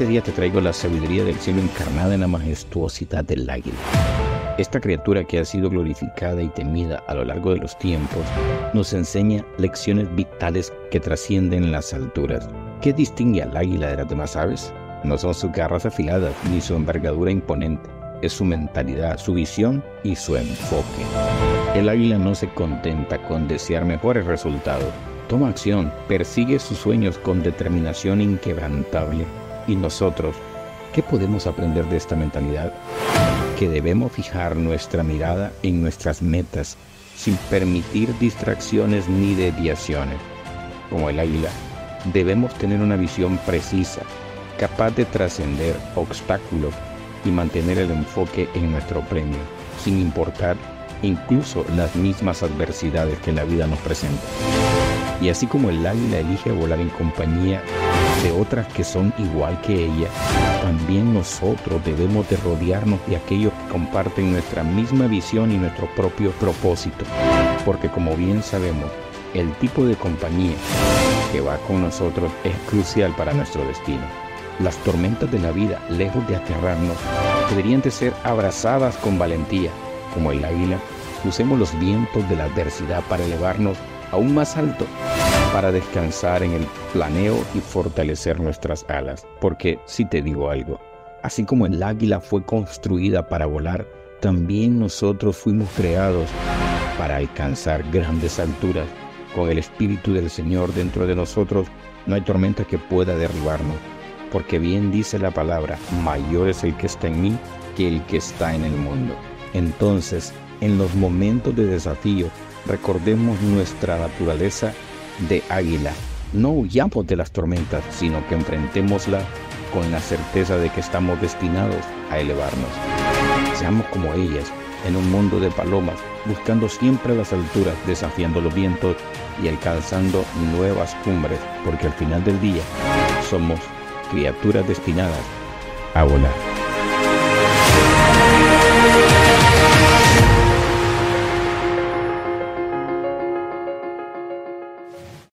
este día te traigo la sabiduría del cielo encarnada en la majestuosidad del águila. Esta criatura que ha sido glorificada y temida a lo largo de los tiempos nos enseña lecciones vitales que trascienden las alturas. ¿Qué distingue al águila de las demás aves? No son sus garras afiladas ni su envergadura imponente, es su mentalidad, su visión y su enfoque. El águila no se contenta con desear mejores resultados, toma acción, persigue sus sueños con determinación inquebrantable. ¿Y nosotros qué podemos aprender de esta mentalidad? Que debemos fijar nuestra mirada en nuestras metas sin permitir distracciones ni desviaciones. Como el águila, debemos tener una visión precisa, capaz de trascender obstáculos y mantener el enfoque en nuestro premio, sin importar incluso las mismas adversidades que la vida nos presenta. Y así como el águila elige volar en compañía de otras que son igual que ella, también nosotros debemos de rodearnos de aquellos que comparten nuestra misma visión y nuestro propio propósito. Porque como bien sabemos, el tipo de compañía que va con nosotros es crucial para nuestro destino. Las tormentas de la vida, lejos de aterrarnos, deberían de ser abrazadas con valentía. Como el águila, usemos los vientos de la adversidad para elevarnos aún más alto, para descansar en el planeo y fortalecer nuestras alas. Porque si te digo algo, así como el águila fue construida para volar, también nosotros fuimos creados para alcanzar grandes alturas. Con el Espíritu del Señor dentro de nosotros, no hay tormenta que pueda derribarnos porque bien dice la palabra, mayor es el que está en mí que el que está en el mundo. Entonces, en los momentos de desafío, recordemos nuestra naturaleza de águila. No huyamos de las tormentas, sino que enfrentémosla con la certeza de que estamos destinados a elevarnos. Seamos como ellas, en un mundo de palomas, buscando siempre las alturas, desafiando los vientos y alcanzando nuevas cumbres, porque al final del día somos criaturas destinadas a volar.